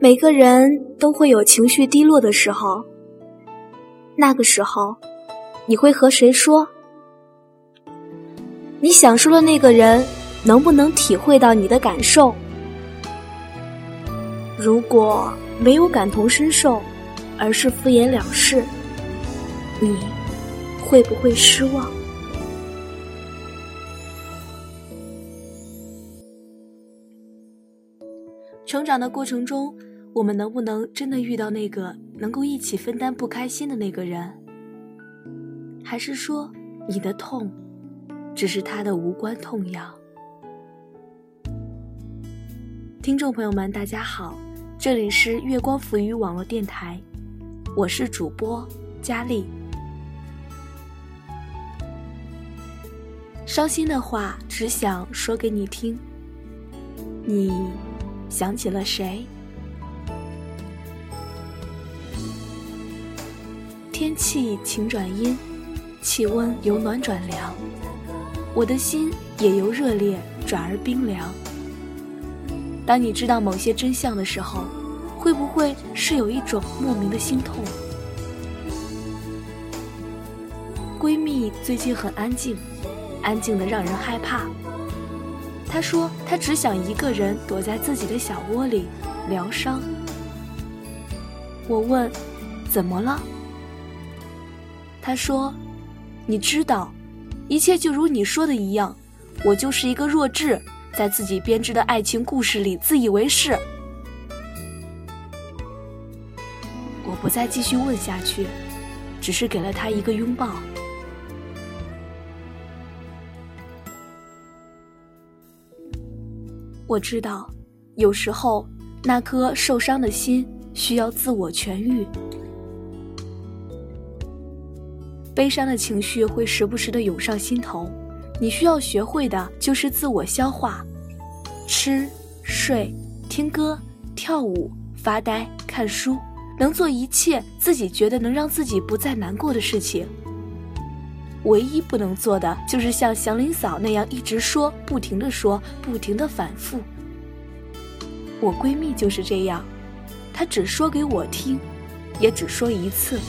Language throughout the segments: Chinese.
每个人都会有情绪低落的时候，那个时候，你会和谁说？你想说的那个人能不能体会到你的感受？如果没有感同身受，而是敷衍了事，你会不会失望？成长的过程中。我们能不能真的遇到那个能够一起分担不开心的那个人？还是说，你的痛，只是他的无关痛痒？听众朋友们，大家好，这里是月光浮语网络电台，我是主播佳丽。伤心的话，只想说给你听。你想起了谁？气晴转阴，气温由暖转凉，我的心也由热烈转而冰凉。当你知道某些真相的时候，会不会是有一种莫名的心痛？闺蜜最近很安静，安静的让人害怕。她说她只想一个人躲在自己的小窝里疗伤。我问，怎么了？他说：“你知道，一切就如你说的一样，我就是一个弱智，在自己编织的爱情故事里自以为是。”我不再继续问下去，只是给了他一个拥抱。我知道，有时候那颗受伤的心需要自我痊愈。悲伤的情绪会时不时的涌上心头，你需要学会的就是自我消化，吃、睡、听歌、跳舞、发呆、看书，能做一切自己觉得能让自己不再难过的事情。唯一不能做的就是像祥林嫂那样一直说，不停的说，不停的反复。我闺蜜就是这样，她只说给我听，也只说一次。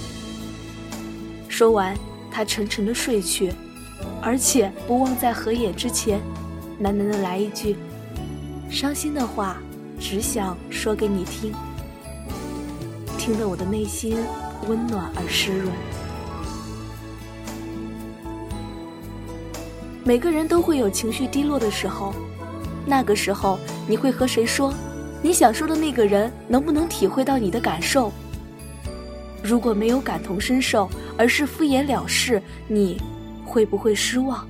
说完，他沉沉的睡去，而且不忘在合眼之前，喃喃的来一句：“伤心的话，只想说给你听。”听得我的内心温暖而湿润。每个人都会有情绪低落的时候，那个时候你会和谁说？你想说的那个人能不能体会到你的感受？如果没有感同身受，而是敷衍了事，你会不会失望？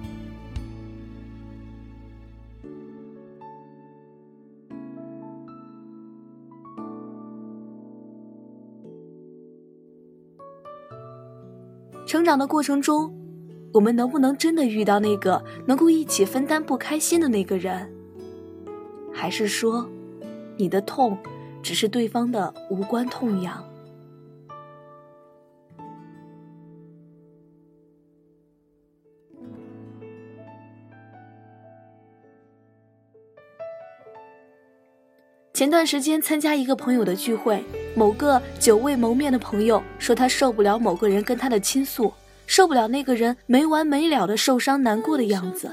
成长的过程中，我们能不能真的遇到那个能够一起分担不开心的那个人？还是说，你的痛只是对方的无关痛痒？前段时间参加一个朋友的聚会，某个久未谋面的朋友说他受不了某个人跟他的倾诉，受不了那个人没完没了的受伤难过的样子。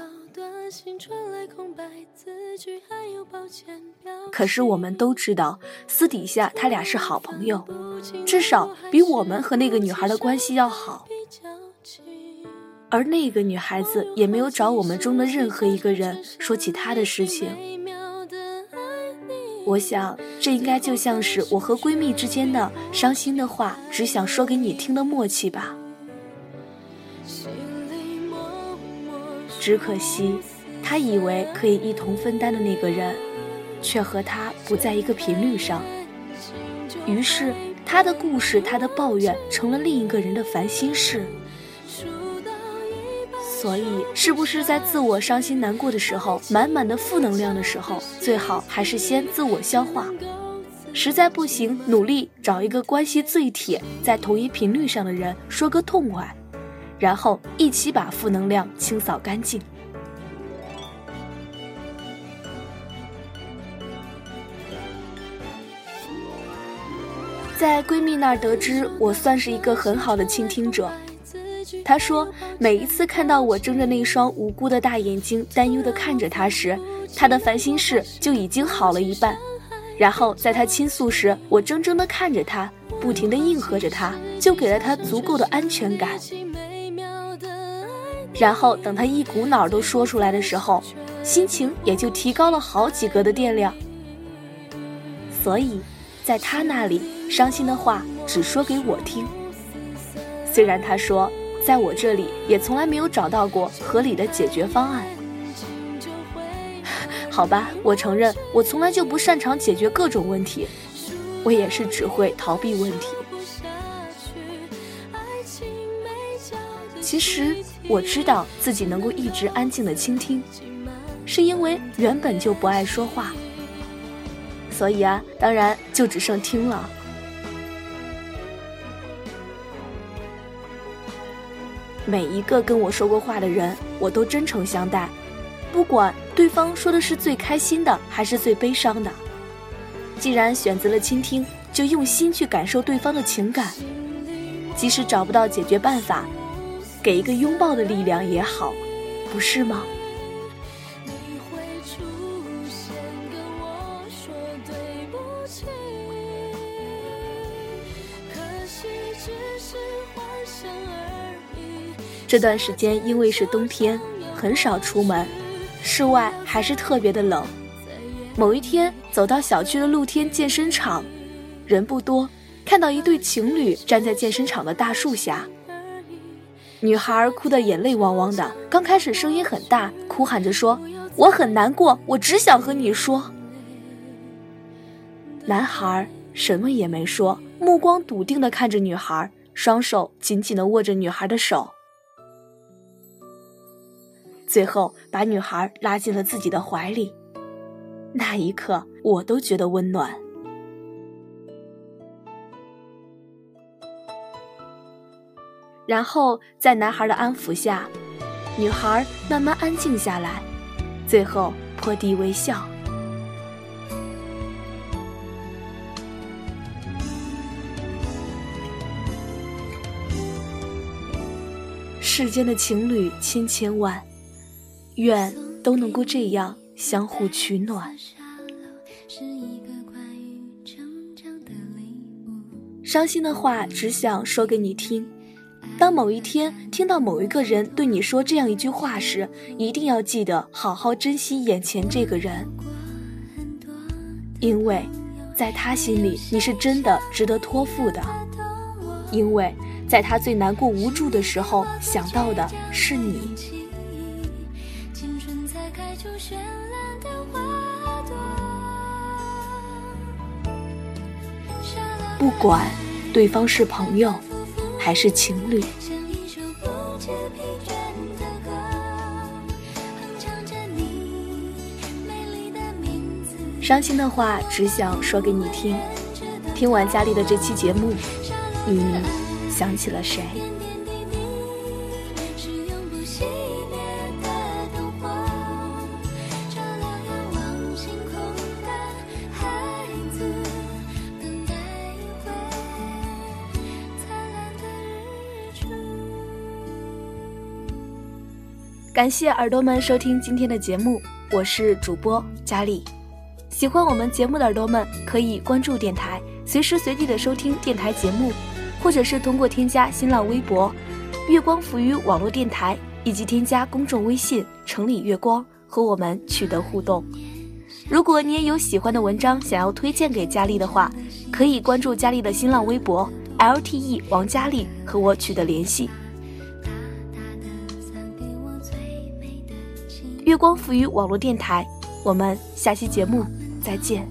可是我们都知道，私底下他俩是好朋友，至少比我们和那个女孩的关系要好。而那个女孩子也没有找我们中的任何一个人说起她的事情。我想，这应该就像是我和闺蜜之间的伤心的话，只想说给你听的默契吧。只可惜，他以为可以一同分担的那个人，却和他不在一个频率上。于是，他的故事，他的抱怨，成了另一个人的烦心事。所以，是不是在自我伤心难过的时候，满满的负能量的时候，最好还是先自我消化。实在不行，努力找一个关系最铁、在同一频率上的人说个痛快，然后一起把负能量清扫干净。在闺蜜那儿得知，我算是一个很好的倾听者。他说，每一次看到我睁着那双无辜的大眼睛，担忧地看着他时，他的烦心事就已经好了一半。然后在他倾诉时，我怔怔地看着他，不停地应和着他，就给了他足够的安全感。然后等他一股脑都说出来的时候，心情也就提高了好几格的电量。所以，在他那里，伤心的话只说给我听。虽然他说。在我这里也从来没有找到过合理的解决方案。好吧，我承认我从来就不擅长解决各种问题，我也是只会逃避问题。其实我知道自己能够一直安静的倾听，是因为原本就不爱说话，所以啊，当然就只剩听了。每一个跟我说过话的人，我都真诚相待，不管对方说的是最开心的还是最悲伤的。既然选择了倾听，就用心去感受对方的情感，即使找不到解决办法，给一个拥抱的力量也好，不是吗？这段时间因为是冬天，很少出门，室外还是特别的冷。某一天走到小区的露天健身场，人不多，看到一对情侣站在健身场的大树下。女孩哭得眼泪汪汪的，刚开始声音很大，哭喊着说：“我很难过，我只想和你说。”男孩什么也没说，目光笃定地看着女孩，双手紧紧地握着女孩的手。最后把女孩拉进了自己的怀里，那一刻我都觉得温暖。然后在男孩的安抚下，女孩慢慢安静下来，最后破涕为笑。世间的情侣千千万。愿都能够这样相互取暖。伤心的话只想说给你听。当某一天听到某一个人对你说这样一句话时，一定要记得好好珍惜眼前这个人，因为在他心里你是真的值得托付的，因为在他最难过无助的时候想到的是你。不管对方是朋友还是情侣，伤心的话只想说给你听。听完佳丽的这期节目，你想起了谁？感谢耳朵们收听今天的节目，我是主播佳丽。喜欢我们节目的耳朵们可以关注电台，随时随地的收听电台节目，或者是通过添加新浪微博“月光浮于网络电台”以及添加公众微信“城里月光”和我们取得互动。如果你也有喜欢的文章想要推荐给佳丽的话，可以关注佳丽的新浪微博 “lte 王佳丽”和我取得联系。月光赋予网络电台，我们下期节目再见。